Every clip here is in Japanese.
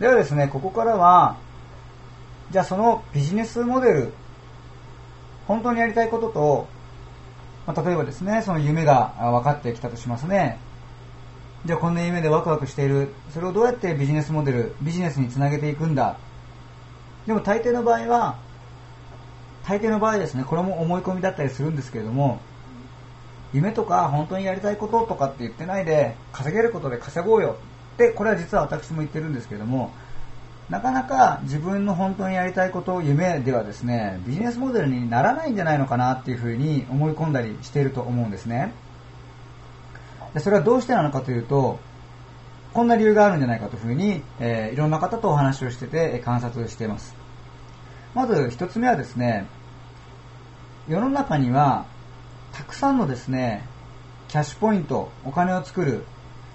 ではですね、ここからは、じゃあそのビジネスモデル、本当にやりたいことと、まあ、例えばですね、その夢が分かってきたとしますね。じゃあこんな夢でワクワクしている。それをどうやってビジネスモデル、ビジネスにつなげていくんだ。でも大抵の場合は、大抵の場合ですね、これも思い込みだったりするんですけれども、夢とか本当にやりたいこととかって言ってないで、稼げることで稼ごうよって、これは実は私も言ってるんですけれども、なかなか自分の本当にやりたいこと、夢ではですね、ビジネスモデルにならないんじゃないのかなっていうふうに思い込んだりしていると思うんですね。でそれはどうしてなのかというと、こんな理由があるんじゃないかというふうに、えー、いろんな方とお話をしてて観察しています。まず一つ目はですね、世の中にはたくさんのですね、キャッシュポイント、お金を作る、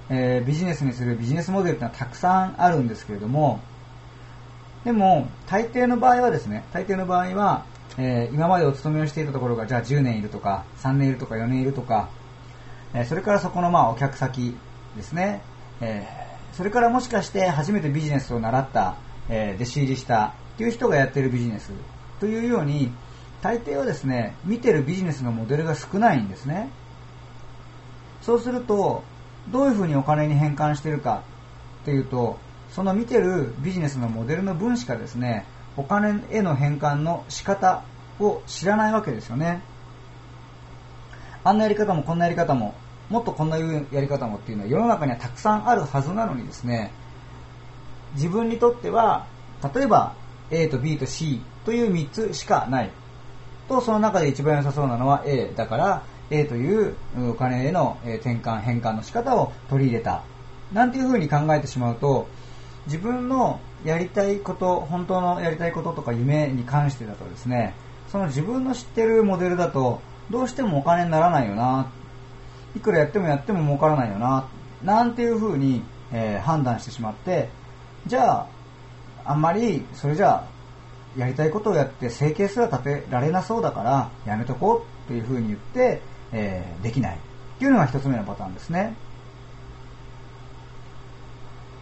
えー、ビジネスにするビジネスモデルってのはたくさんあるんですけれども、でも、大抵の場合はですね、大抵の場合は、えー、今までお勤めをしていたところが、じゃあ10年いるとか、3年いるとか、4年いるとか、えー、それからそこのまあお客先ですね、えー、それからもしかして初めてビジネスを習った、え弟子入りしたという人がやっているビジネスというように、大抵はですね、見てるビジネスのモデルが少ないんですね。そうすると、どういうふうにお金に変換してるかっていうと、その見てるビジネスのモデルの分しかですね、お金への変換の仕方を知らないわけですよね。あんなやり方もこんなやり方も、もっとこんなやり方もっていうのは世の中にはたくさんあるはずなのにですね、自分にとっては、例えば A と B と C という3つしかない。と、その中で一番良さそうなのは A だから、A というお金への転換、変換の仕方を取り入れた。なんていうふうに考えてしまうと、自分のやりたいこと、本当のやりたいこととか夢に関してだとですね、その自分の知ってるモデルだと、どうしてもお金にならないよな、いくらやってもやっても儲からないよな、なんていうふうに、えー、判断してしまって、じゃあ、あんまりそれじゃあ、やりたいことをやって生計すら立てられなそうだからやめとこうというふうに言って、えー、できないっていうのが一つ目のパターンですね。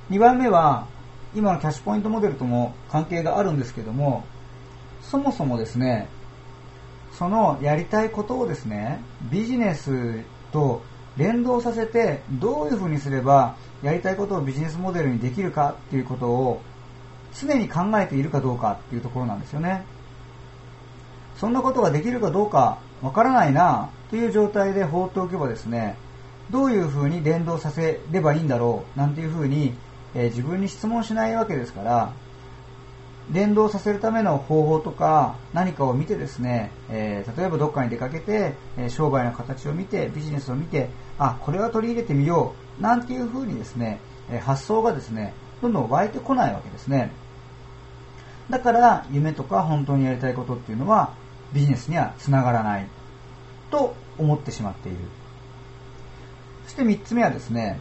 2番目は、今のキャッシュポイントモデルとも関係があるんですけども、そもそもですね、そのやりたいことをですね、ビジネスと連動させて、どういうふうにすればやりたいことをビジネスモデルにできるかっていうことを常に考えているかどうかっていうところなんですよね。そんなことができるかどうかわからないなという状態で放っておけばですね、どういうふうに連動させればいいんだろうなんていうふうにえー、自分に質問しないわけですから、連動させるための方法とか何かを見てですね、えー、例えばどっかに出かけて、えー、商売の形を見て、ビジネスを見て、あ、これは取り入れてみよう、なんていう風にですね、え発想がですね、どんどん湧いてこないわけですね。だから夢とか本当にやりたいことっていうのはビジネスにはつながらないと思ってしまっている。そして3つ目はですね、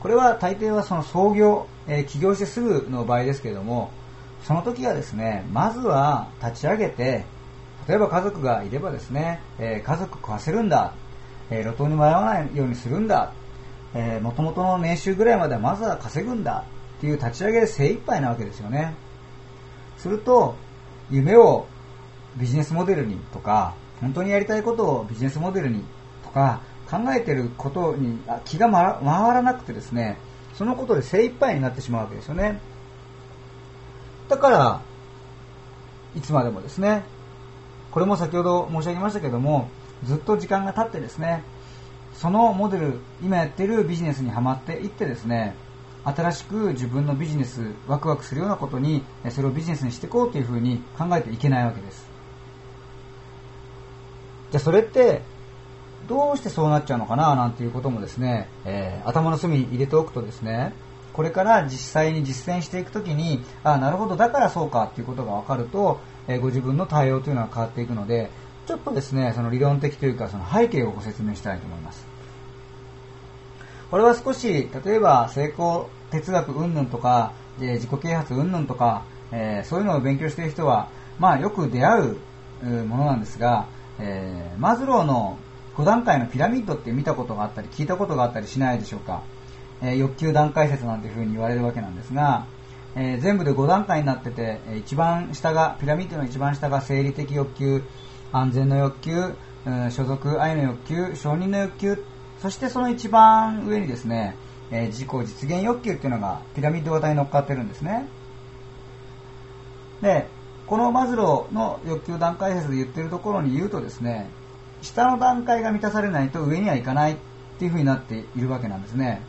これは大抵はその創業、えー、起業してすぐの場合ですけれども、その時はですね、まずは立ち上げて、例えば家族がいればですね、えー、家族食わせるんだ、えー、路頭に迷わないようにするんだ、えー、元々の年収ぐらいまではまずは稼ぐんだっていう立ち上げで精一杯なわけですよね。すると、夢をビジネスモデルにとか、本当にやりたいことをビジネスモデルにとか、考えてることに気が回らなくてですね、そのことで精一杯になってしまうわけですよね。だから、いつまでもですね、これも先ほど申し上げましたけども、ずっと時間が経ってですね、そのモデル、今やってるビジネスにはまっていってですね、新しく自分のビジネス、ワクワクするようなことに、それをビジネスにしていこうというふうに考えていけないわけです。じゃあそれってどうしてそうなっちゃうのかななんていうこともですね、えー、頭の隅に入れておくとですね、これから実際に実践していくときに、あなるほど、だからそうかっていうことが分かると、えー、ご自分の対応というのは変わっていくので、ちょっとですね、その理論的というか、その背景をご説明したいと思います。これは少し、例えば成功哲学云々とか、え自己啓発云々とか、えー、そういうのを勉強している人は、まあよく出会うものなんですが、えー、マズローの5段階のピラミッドって見たことがあったり聞いたことがあったりしないでしょうか、えー、欲求段階説なんていうふうに言われるわけなんですが、えー、全部で5段階になってて、一番下が、ピラミッドの一番下が生理的欲求、安全の欲求、うん、所属愛の欲求、承認の欲求、そしてその一番上にですね、えー、自己実現欲求っていうのがピラミッド型に乗っかってるんですね。で、このマズローの欲求段階説で言ってるところに言うとですね、下の段階が満たされないと上にはいかないっていう風になっているわけなんですね。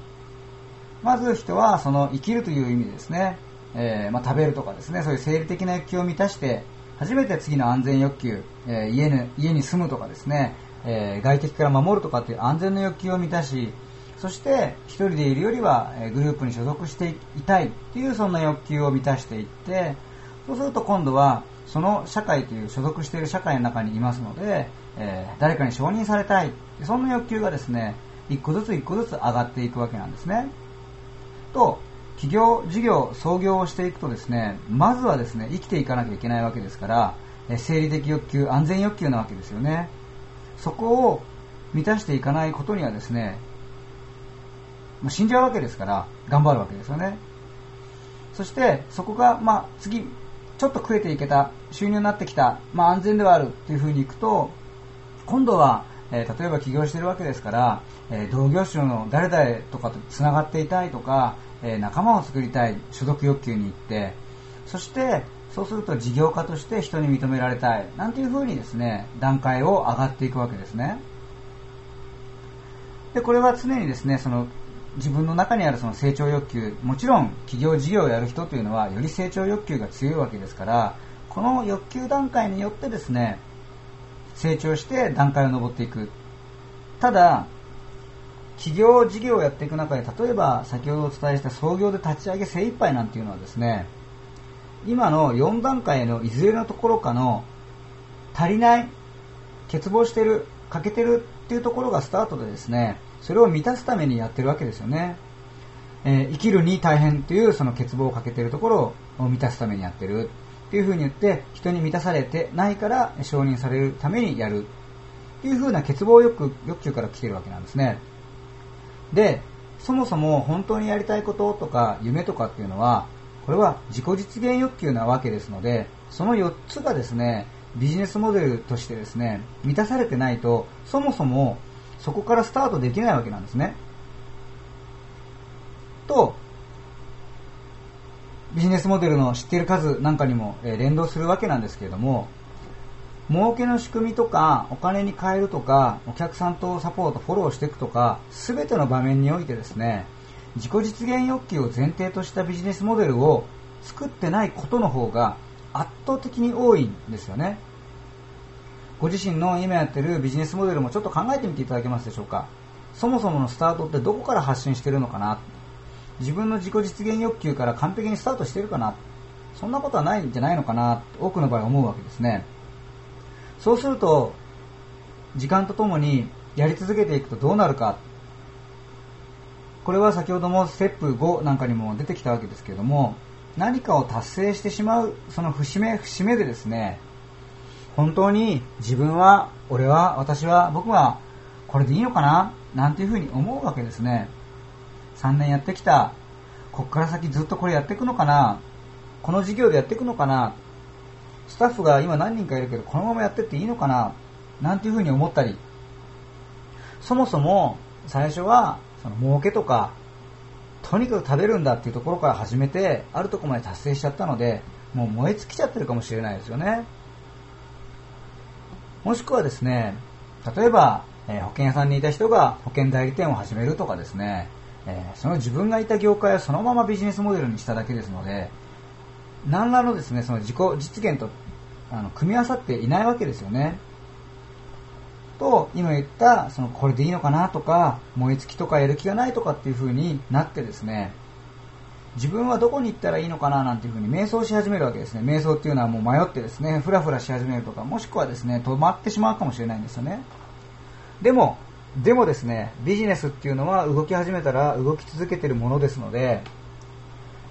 まず人はその生きるという意味ですね、えー、まあ、食べるとかですね、そういう生理的な欲求を満たして、初めて次の安全欲求、えー、家に家に住むとかですね、えー、外敵から守るとかっていう安全の欲求を満たし、そして一人でいるよりはグループに所属していたいっていうそんな欲求を満たしていって、そうすると今度はその社会という所属している社会の中にいますので、えー、誰かに承認されたい。そんな欲求がですね一個ずつ一個ずつ上がっていくわけなんですね。と企業事業創業をしていくとですねまずはですね生きていかなきゃいけないわけですから生理的欲求安全欲求なわけですよね。そこを満たしていかないことにはですね死んじゃうわけですから頑張るわけですよね。そしてそこが、まあ、次ちょっと食えていけた、収入になってきた、まあ、安全ではあるっていう風にいくと、今度は、えー、例えば起業してるわけですから、えー、同業種の誰々とかと繋がっていたいとか、えー、仲間を作りたい所属欲求に行って、そして、そうすると事業家として人に認められたい、なんていう風にですね、段階を上がっていくわけですね。で、これは常にですね、その自分の中にあるその成長欲求、もちろん企業事業をやる人というのはより成長欲求が強いわけですから、この欲求段階によってですね、成長して段階を上っていく。ただ、企業事業をやっていく中で、例えば先ほどお伝えした創業で立ち上げ精一杯なんていうのはですね、今の4段階のいずれのところかの足りない、欠乏してる、欠けてるっていうところがスタートでですね、それを満たすためにやってるわけですよね。えー、生きるに大変というその欠乏をかけているところを満たすためにやってるっていう風に言って人に満たされてないから承認されるためにやるっていう風な欠乏欲欲求から来てるわけなんですね。で、そもそも本当にやりたいこととか夢とかっていうのはこれは自己実現欲求なわけですのでその4つがですねビジネスモデルとしてですね満たされてないとそもそもそこからスタートできないわけなんですね。と、ビジネスモデルの知っている数なんかにも連動するわけなんですけれども、儲けの仕組みとか、お金に変えるとか、お客さんとサポート、フォローしていくとか、すべての場面においてですね、自己実現欲求を前提としたビジネスモデルを作ってないことの方が圧倒的に多いんですよね。ご自身の今やってるビジネスモデルもちょっと考えてみていただけますでしょうか？そもそものスタートってどこから発信してるのかな？自分の自己実現欲求から完璧にスタートしてるかな？そんなことはないんじゃないのかな？多くの場合思うわけですね。そうすると時間とともにやり続けていくとどうなるか？これは先ほどもステップ5なんかにも出てきたわけですけれども何かを達成してしまうその節目節目でですね本当に自分は、俺は、私は、僕は、これでいいのかな？なんていうふうに思うわけですね。3年やってきた。こっから先ずっとこれやっていくのかな？この事業でやっていくのかな？スタッフが今何人かいるけど、このままやってっていいのかな？なんていうふうに思ったり。そもそも、最初は、その儲けとか、とにかく食べるんだっていうところから始めて、あるところまで達成しちゃったので、もう燃え尽きちゃってるかもしれないですよね。もしくはですね、例えば、え、保険屋さんにいた人が保険代理店を始めるとかですね、え、その自分がいた業界をそのままビジネスモデルにしただけですので、何らのですね、その自己実現とあの組み合わさっていないわけですよね。と、今言った、そのこれでいいのかなとか、燃え尽きとかやる気がないとかっていう風になってですね、自分はどこに行ったらいいのかななんていうふうに瞑想し始めるわけですね。瞑想っていうのはもう迷ってですね、ふらふらし始めるとか、もしくはですね、止まってしまうかもしれないんですよね。でも、でもですね、ビジネスっていうのは動き始めたら動き続けてるものですので、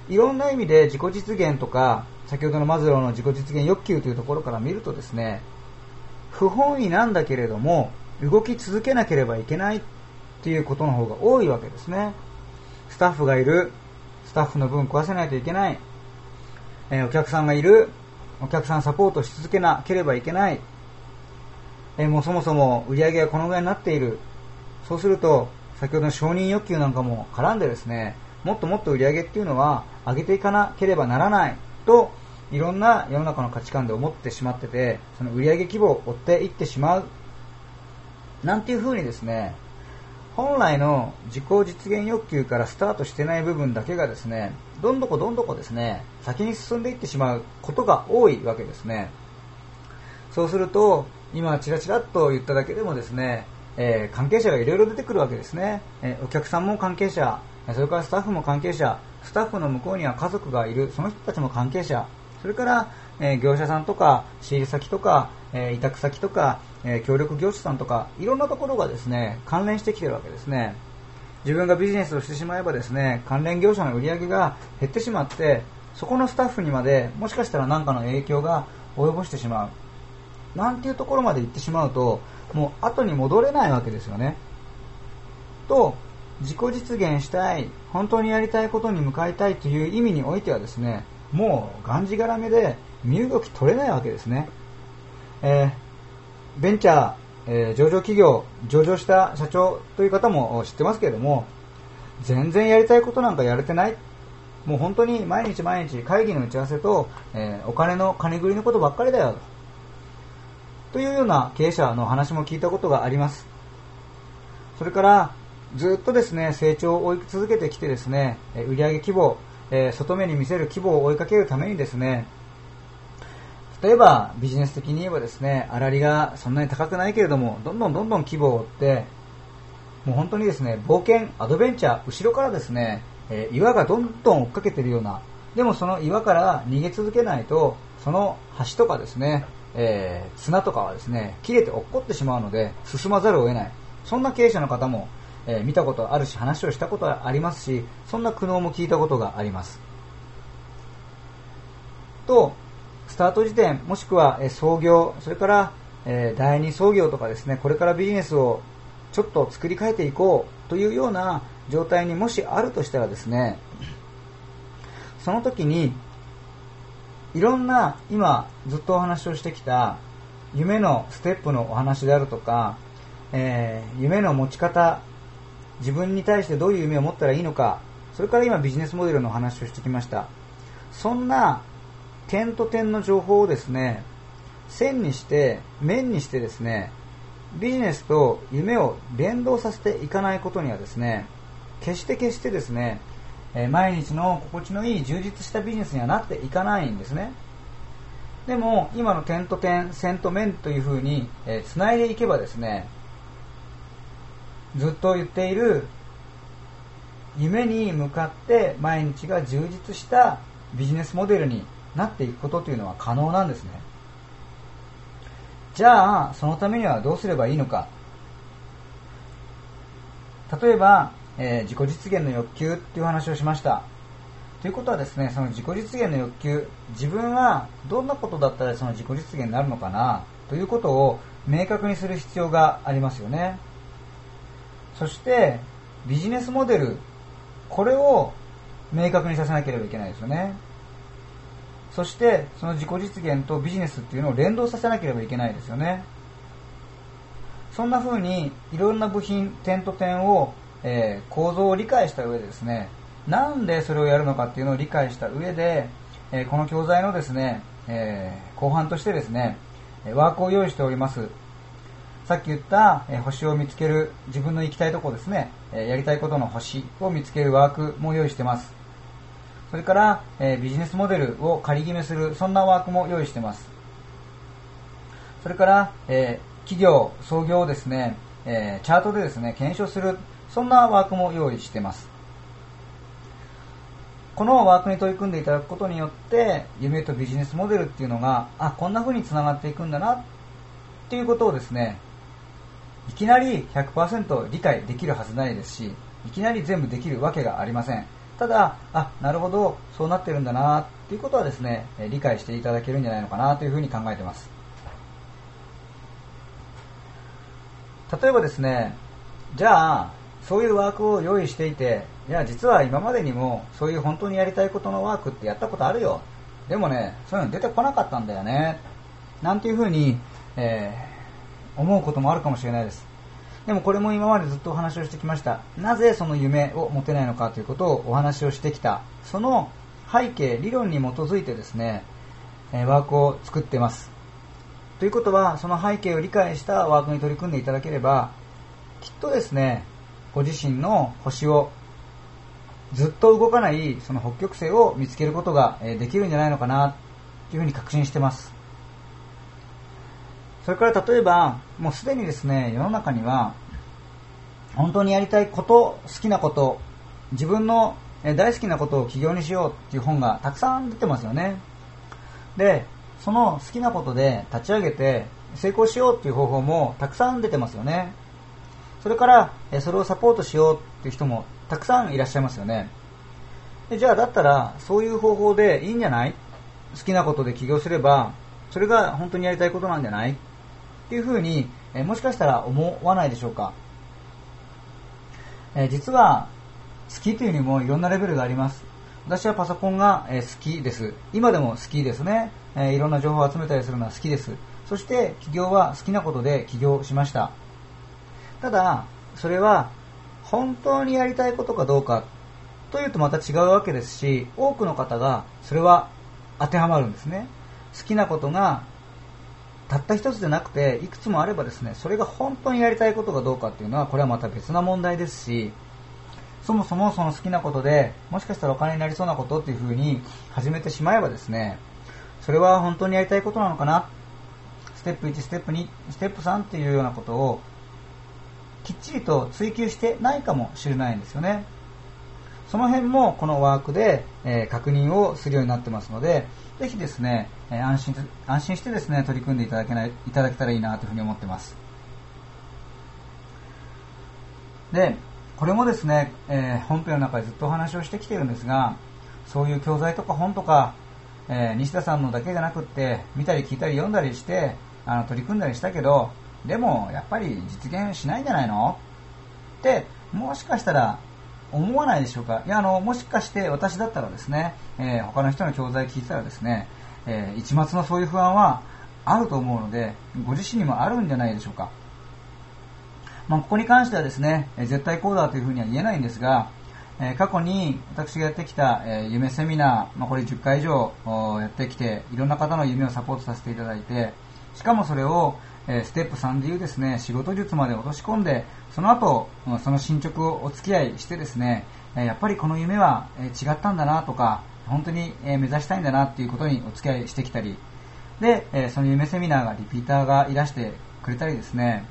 いろんな意味で自己実現とか、先ほどのマズローの自己実現欲求というところから見るとですね、不本意なんだけれども、動き続けなければいけないっていうことの方が多いわけですね。スタッフがいる、スタッフの分壊せないといけない。えー、お客さんがいる、お客さんサポートし続けなければいけない、えー、もうそもそも売り上げがこのぐらいになっている。そうすると、先ほどの承認欲求なんかも絡んでですね、もっともっと売り上げっていうのは上げていかなければならないと、いろんな世の中の価値観で思ってしまってて、その売上規模を追っていってしまう。なんていう風にですね、本来の自己実現欲求からスタートしてない部分だけがですね、どんどこどんどこですね、先に進んでいってしまうことが多いわけですね。そうすると、今チラチラっと言っただけでもですね、えー、関係者がいろいろ出てくるわけですね、えー、お客さんも関係者、それからスタッフも関係者、スタッフの向こうには家族がいる、その人たちも関係者、それから、えー、業者さんとか、仕入れ先とか、え委託先とか、え協力業者さんとか、いろんなところがですね、関連してきてるわけですね。自分がビジネスをしてしまえばですね、関連業者の売り上げが減ってしまって、そこのスタッフにまで、もしかしたら何かの影響が及ぼしてしまう。なんていうところまで行ってしまうと、もう後に戻れないわけですよね。と、自己実現したい、本当にやりたいことに向かいたいという意味においてはですね、もうがんじがらめで身動き取れないわけですね。えー、ベンチャー、えー、上場企業、上場した社長という方も知ってますけれども、全然やりたいことなんかやれてない。もう本当に毎日毎日会議の打ち合わせと、えー、お金の金繰りのことばっかりだよ。というような経営者の話も聞いたことがあります。それから、ずっとですね、成長を追い続けてきてですね、売上規模、え外目に見せる規模を追いかけるためにですね、例えばビジネス的に言えばですね、粗利がそんなに高くないけれども、どんどんどんどん規模を追って、もう本当にですね、冒険、アドベンチャー、後ろからですね、え岩がどんどん追っかけてるような、でもその岩から逃げ続けないと、その橋とかですね、えー、砂とかはですね、切れて落っこってしまうので、進まざるを得ない。そんな経営者の方もえー、見たことあるし話をしたことはありますしそんな苦悩も聞いたことがありますとスタート時点もしくは、創業それから、第二創業とかですねこれからビジネスをちょっと作り変えていこうというような状態にもしあるとしたらですねその時にいろんな今ずっとお話をしてきた夢のステップのお話であるとか、えー、夢の持ち方自分に対してどういう夢を持ったらいいのか、それから今ビジネスモデルのお話をしてきました。そんな点と点の情報をですね、線にして、面にしてですね、ビジネスと夢を連動させていかないことにはですね、決して決してですね、毎日の心地のいい充実したビジネスにはなっていかないんですね。でも、今の点と点、線と面というふうに、えー、繋いでいけばですね、ずっと言っている夢に向かって毎日が充実したビジネスモデルになっていくことというのは可能なんですね。じゃあ、そのためにはどうすればいいのか。例えば、えー、自己実現の欲求っていう話をしました。ということはですね、その自己実現の欲求、自分はどんなことだったらその自己実現になるのかなということを明確にする必要がありますよね。そしてビジネスモデル、これを明確にさせなければいけないですよね。そしてその自己実現とビジネスっていうのを連動させなければいけないですよね。そんな風にいろんな部品、点と点を、えー、構造を理解した上でですね、なんでそれをやるのかっていうのを理解した上で、えー、この教材のですね、えー、後半としてですね、ワークを用意しております。さっき言った、え星を見つける、自分の行きたいとこですね、えやりたいことの星を見つけるワークも用意してます。それから、えビジネスモデルを仮決めする、そんなワークも用意しています。それから、え企業、創業をですね、えチャートでですね、検証する、そんなワークも用意しています。このワークに取り組んでいただくことによって、夢とビジネスモデルっていうのが、あ、こんな風に繋がっていくんだなっていうことをですね、いきなり100%理解できるはずないですし、いきなり全部できるわけがありません。ただ、あ、なるほど、そうなってるんだなっていうことはですね、理解していただけるんじゃないのかなというふうに考えてます。例えばですね、じゃあ、そういうワークを用意していて、いや、実は今までにもそういう本当にやりたいことのワークってやったことあるよ。でもね、そういうの出てこなかったんだよね。なんていうふうに、えー、思うこともあるかもしれないです。でもこれも今までずっとお話をしてきました。なぜその夢を持てないのかということをお話をしてきた。その背景、理論に基づいてですね、ワークを作ってます。ということは、その背景を理解したワークに取り組んでいただければ、きっとですね、ご自身の星をずっと動かないその北極星を見つけることができるんじゃないのかなというふうに確信してます。それから例えば、もうすでにですね、世の中には、本当にやりたいこと、好きなこと、自分の大好きなことを起業にしようっていう本がたくさん出てますよね。で、その好きなことで立ち上げて成功しようっていう方法もたくさん出てますよね。それから、それをサポートしようっていう人もたくさんいらっしゃいますよね。じゃあだったら、そういう方法でいいんじゃない？好きなことで起業すれば、それが本当にやりたいことなんじゃない？っていうふうに、えもしかしたら思わないでしょうか。え実は、好きというにもいろんなレベルがあります。私はパソコンが、え好きです。今でも好きですね、えいろんな情報を集めたりするのは好きです。そして起業は好きなことで起業しました。ただ、それは本当にやりたいことかどうかというとまた違うわけですし、多くの方がそれは当てはまるんですね。好きなことがたった一つでなくていくつもあればですね、それが本当にやりたいことかどうかっていうのはこれはまた別な問題ですし、そもそもその好きなことでもしかしたらお金になりそうなことっていう風に始めてしまえばですね、それは本当にやりたいことなのかなステップ1、ステップ2、ステップ3っていうようなことをきっちりと追求してないかもしれないんですよね。その辺もこのワークで、えー、確認をするようになってますので、ぜひですね、えー、安心、安心してですね、取り組んでいただけない、いただけたらいいなというふうに思ってます。で、これもですね、えー、本編の中でずっとお話をしてきてるんですが、そういう教材とか本とか、え西田さんのだけじゃなくって、見たり聞いたり読んだりして、あの取り組んだりしたけど、でもやっぱり実現しないんじゃないの？ってもしかしたら思わないでしょうか？いやあのもしかして私だったらですね、えー、他の人の教材聞いたらですね、えー、一末のそういう不安はあると思うのでご自身にもあるんじゃないでしょうか、まあ、ここに関してはですね、え絶対こうだというふうには言えないんですが、え過去に私がやってきた、え夢セミナー、まあ、これ10回以上やってきていろんな方の夢をサポートさせていただいてしかもそれをえステップ3でいうですね、仕事術まで落とし込んで、その後、その進捗をお付き合いしてですね、やっぱりこの夢は違ったんだなとか、本当に目指したいんだなっていうことにお付き合いしてきたり、で、その夢セミナーがリピーターがいらしてくれたりですね、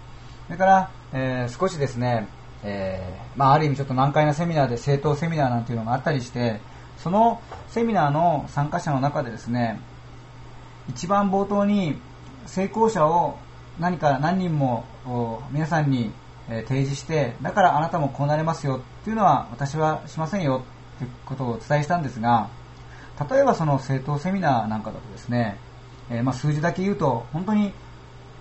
それから、えー、少しですね、えー、まあ、ある意味ちょっと難解なセミナーで正当セミナーなんていうのがあったりして、そのセミナーの参加者の中でですね、一番冒頭に成功者を何か何人も皆さんに提示してだからあなたもこうなれますよっていうのは私はしませんよということをお伝えしたんですが例えばその政党セミナーなんかだとですね、えー、まあ、数字だけ言うと本当に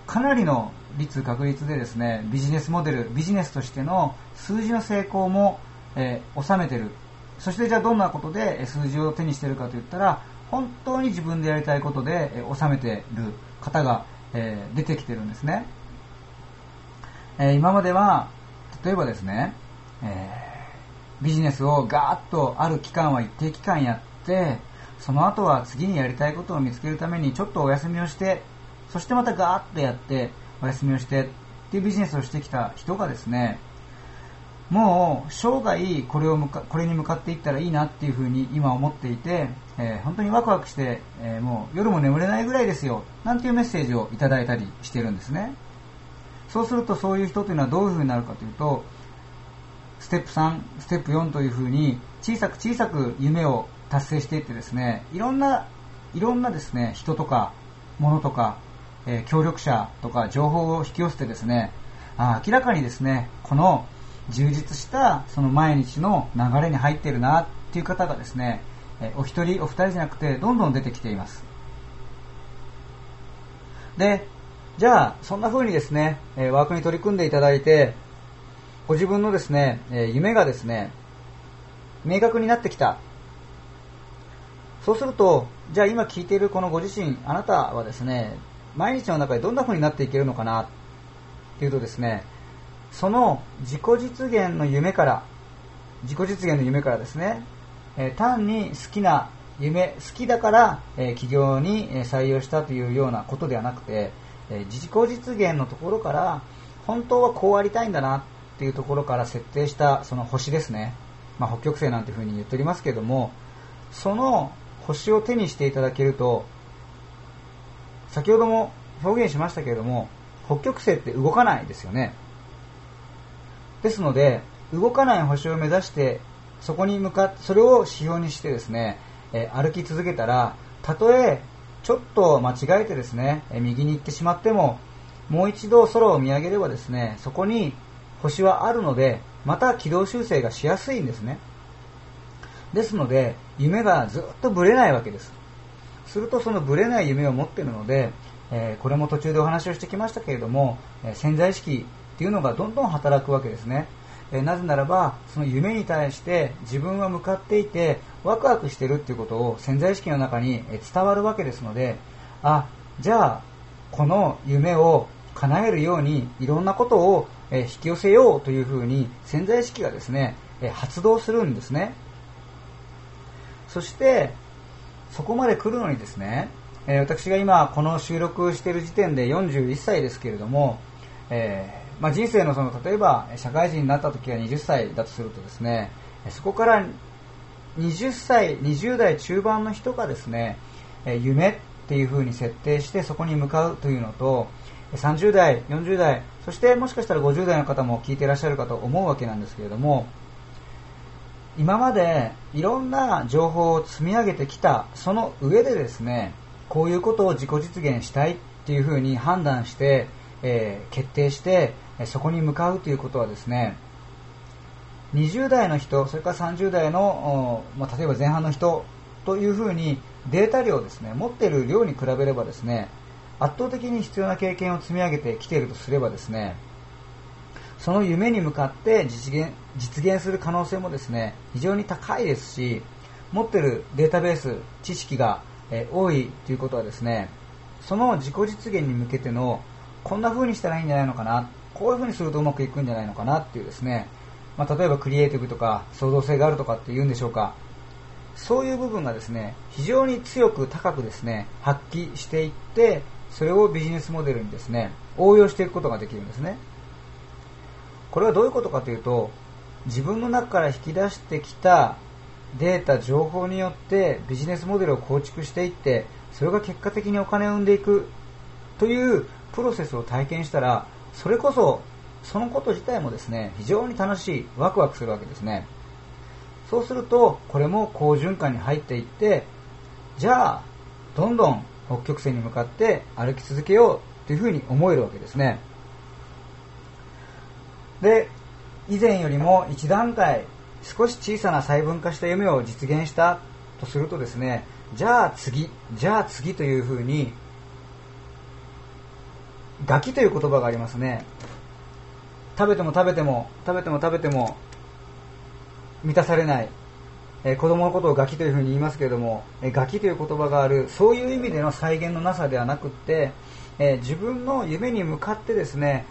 かなりの率確率でですねビジネスモデルビジネスとしての数字の成功も、えー、収めてる。そしてじゃあどんなことで数字を手にしてるかといったら本当に自分でやりたいことで収めてる方がえー、出てきてるんですね、えー、今までは例えばですね、えー、ビジネスをガーッとある期間は一定期間やってその後は次にやりたいことを見つけるためにちょっとお休みをしてそしてまたガーッとやってお休みをしてっていうビジネスをしてきた人がですねもう生涯これを向かこれに向かっていったらいいなっていうふうに今思っていて、えー、本当にワクワクして、えー、もう夜も眠れないぐらいですよなんていうメッセージをいただいたりしてるんですね。そうするとそういう人というのはどういうふうになるかというとステップ3ステップ4というふうに小さく小さく夢を達成していってですねいろんないろんなですね人とか物とか、えー、協力者とか情報を引き寄せてですねあ明らかにですねこの充実したその毎日の流れに入っているなっていう方がですね、お一人お二人じゃなくてどんどん出てきています。で、じゃあそんな風にですね、ワークに取り組んでいただいて、ご自分のですね、夢がですね、明確になってきた。そうすると、じゃあ今聞いているこのご自身、あなたはですね、毎日の中でどんな風になっていけるのかなっていうとですね、その自己実現の夢から、自己実現の夢からですね、えー、単に好きな夢、好きだから、えー、企業に採用したというようなことではなくて、えー、自己実現のところから、本当はこうありたいんだなっていうところから設定したその星ですね。まあ、北極星なんていうふうに言っておりますけれども、その星を手にしていただけると、先ほども表現しましたけれども、北極星って動かないですよね。ですので、動かない星を目指して、そこに向か、それを指標にしてですね、え歩き続けたら、たとえちょっと間違えてですね、え右に行ってしまっても、もう一度空を見上げればですね、そこに星はあるので、また軌道修正がしやすいんですね。ですので、夢がずっとぶれないわけです。するとそのぶれない夢を持っているので、え、これも途中でお話をしてきましたけれども、え、潜在意識ていうのがどんどん働くわけですね。え、なぜならば、その夢に対して自分は向かっていて、ワクワクしてるっていうことを潜在意識の中に伝わるわけですので、あ、じゃあ、この夢を叶えるようにいろんなことを引き寄せようというふうに潜在意識がですね、発動するんですね。そして、そこまで来るのにですね、私が今この収録している時点で41歳ですけれども、えー、まあ、人生のその例えば社会人になった時が20歳だとするとですねそこから20歳20代中盤の人がですね夢っていう風に設定してそこに向かうというのと30代40代そしてもしかしたら50代の方も聞いていらっしゃるかと思うわけなんですけれども今までいろんな情報を積み上げてきたその上でですねこういうことを自己実現したいっていうふうに判断して、えー、決定してそこに向かうということはですね20代の人それから30代の、まあ、例えば前半の人というふうにデータ量ですね持っている量に比べればですね圧倒的に必要な経験を積み上げてきているとすればですねその夢に向かって実現実現する可能性もですね非常に高いですし持っているデータベース知識がえ多いということはですねその自己実現に向けてのこんな風にしたらいいんじゃないのかな。こういう風にするとうまくいくんじゃないのかなっていうですね、まあ、例えばクリエイティブとか創造性があるとかって言うんでしょうか。そういう部分がですね非常に強く高くですね発揮していってそれをビジネスモデルにですね応用していくことができるんですね。これはどういうことかというと自分の中から引き出してきたデータ、情報によってビジネスモデルを構築していって、それが結果的にお金を生んでいくというプロセスを体験したら、それこそ、そのこと自体もですね、非常に楽しい、ワクワクするわけですね。そうすると、これも好循環に入っていって、じゃあ、どんどん北極星に向かって歩き続けようというふうに思えるわけですね。で、以前よりも一段階少し小さな細分化した夢を実現したとするとですねじゃあ次じゃあ次というふうにガキという言葉がありますね。食べても食べても食べても食べても満たされない、えー、子供のことをガキというふうに言いますけれども、えー、ガキという言葉があるそういう意味での再現のなさではなくって、えー、自分の夢に向かってですね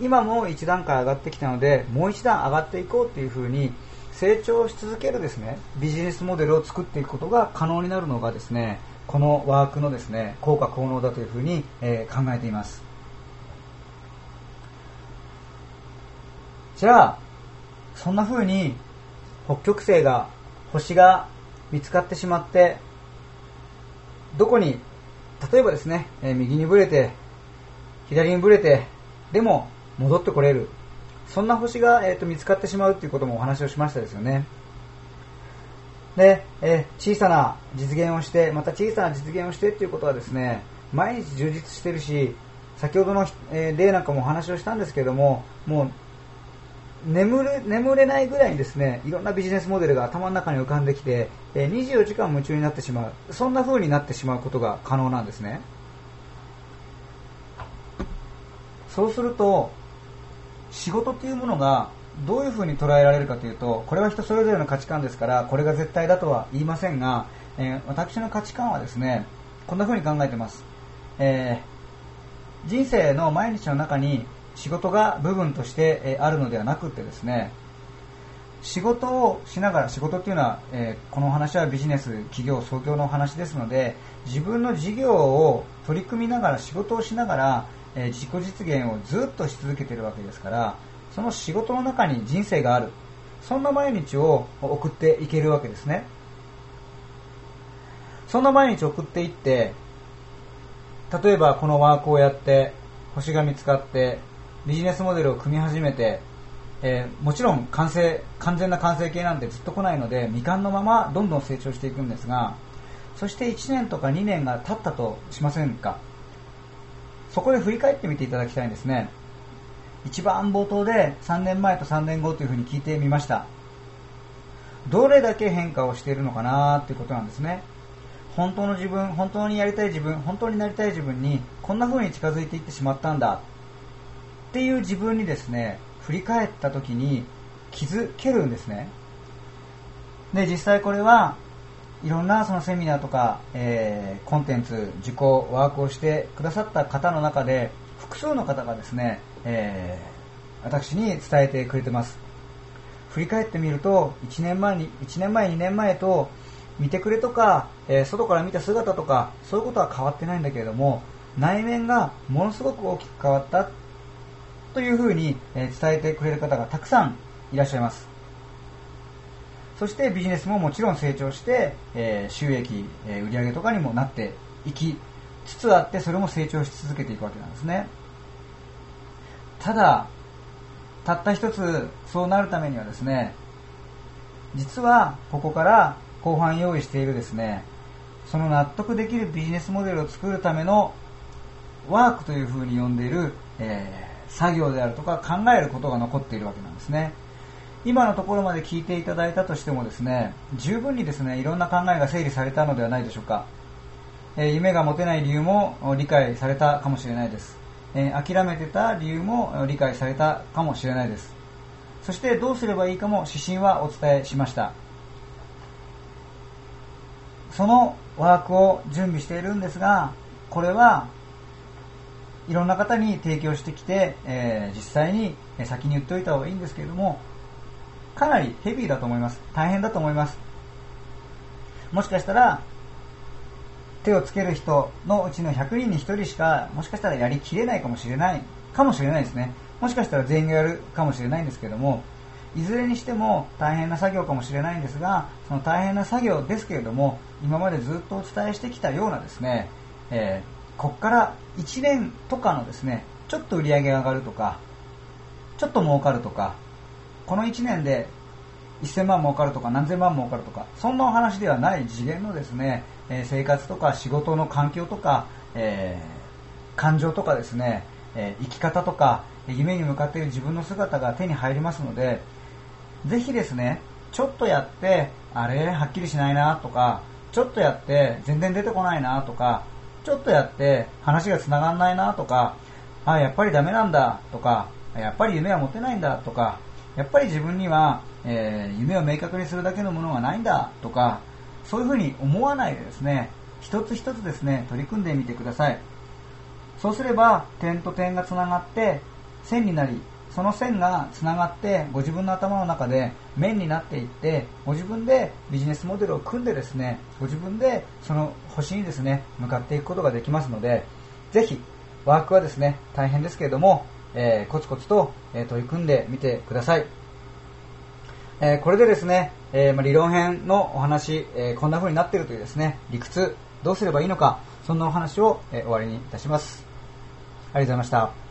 今も一段階上がってきたのでもう一段上がっていこうというふうに成長し続けるですねビジネスモデルを作っていくことが可能になるのがですねこのワークのですね効果効能だというふうに、え、考えています。じゃあそんな風に北極星が星が見つかってしまってどこに例えばですね、え、右にぶれて左にぶれてでも戻ってこれるそんな星が、えーと、見つかってしまうということもお話をしましたですよね。で、えー、小さな実現をして、また小さな実現をしてということはですね、毎日充実してるし、先ほどの、えー、例なんかもお話をしたんですけれども、もう眠れ眠れないぐらいにですねいろんなビジネスモデルが頭の中に浮かんできて、えー、24時間夢中になってしまうそんな風になってしまうことが可能なんですねそうすると仕事っていうものがどういうふうに捉えられるかというとこれは人それぞれの価値観ですからこれが絶対だとは言いませんがえー、私の価値観はですね、こんな風に考えてます。えー、人生の毎日の中に仕事が部分として、あるのではなくてですね、仕事をしながら、仕事っていうのは、えー、この話はビジネス、企業、創業の話ですので、自分の事業を取り組みながら、仕事をしながら、えー、自己実現をずっとし続けているわけですから、その仕事の中に人生がある。そんな毎日を送っていけるわけですね。そんな毎日送っていって、例えばこのワークをやって、星が見つかって、ビジネスモデルを組み始めて、えー、もちろん完成完全な完成形なんてずっと来ないので未完のままどんどん成長していくんですがそして1年とか2年が経ったとしませんか。そこで振り返ってみていただきたいんですね。一番冒頭で3年前と3年後というふうに聞いてみました。どれだけ変化をしているのかなということなんですね。本当の自分本当にやりたい自分本当になりたい自分にこんな風に近づいていってしまったんだ。っていう自分にですね振り返った時に気づけるんですね。で、実際これはいろんなそのセミナーとか、えー、コンテンツ、受講、ワークをしてくださった方の中で複数の方がですね、えー、私に伝えてくれてます。振り返ってみると1年前に1年前2年前と見てくれとか、えー、外から見た姿とかそういうことは変わってないんだけれども内面がものすごく大きく変わったというふうに伝えてくれる方がたくさんいらっしゃいます。そしてビジネスももちろん成長して、え収益、え売上とかにもなっていきつつあって、それも成長し続けていくわけなんですね。ただ、たった一つそうなるためにはですね、実はここから後半用意しているですね、その納得できるビジネスモデルを作るためのワークというふうに呼んでいる、え作業であるとか考えることが残っているわけなんですね。今のところまで聞いていただいたとしてもですね、十分にですね、いろんな考えが整理されたのではないでしょうか。え、夢が持てない理由も理解されたかもしれないです。え、諦めてた理由も理解されたかもしれないです。そしてどうすればいいかも指針はお伝えしました。そのワークを準備しているんですが、これはいろんな方に提供してきて、えー、実際に先に言っておいた方がいいんですけれども、かなりヘビーだと思います。大変だと思います。もしかしたら、手をつける人のうちの100人に1人しか、もしかしたらやりきれないかもしれない、かもしれないですね。もしかしたら全員がやるかもしれないんですけれども、いずれにしても大変な作業かもしれないんですが、その大変な作業ですけれども、今までずっとお伝えしてきたようなですね、えーここから1年とかのですね、ちょっと売り上げが上がるとか、ちょっと儲かるとか、この1年で1000万儲かるとか何千万儲かるとか、そんなお話ではない次元のですね、え生活とか仕事の環境とか、えー、感情とかですね、え生き方とか、夢に向かっている自分の姿が手に入りますので、ぜひですね、ちょっとやって、あれ、はっきりしないなとか、ちょっとやって全然出てこないなとか、ちょっとやって話が繋がんないなとか、あ、やっぱりダメなんだとか、やっぱり夢は持てないんだとか、やっぱり自分には、えー、夢を明確にするだけのものがないんだとか、そういうふうに思わないでですね、一つ一つですね、取り組んでみてください。そうすれば、点と点が繋がって、線になり、その線がつながってご自分の頭の中で面になっていってご自分でビジネスモデルを組んでですねご自分でその星にですね向かっていくことができますのでぜひワークはですね大変ですけれども、えー、コツコツと、え取り組んでみてください、えー、これでですね、え、ま理論編のお話、えこんな風になっているというですね理屈どうすればいいのかそんなお話を、え終わりにいたします。ありがとうございました。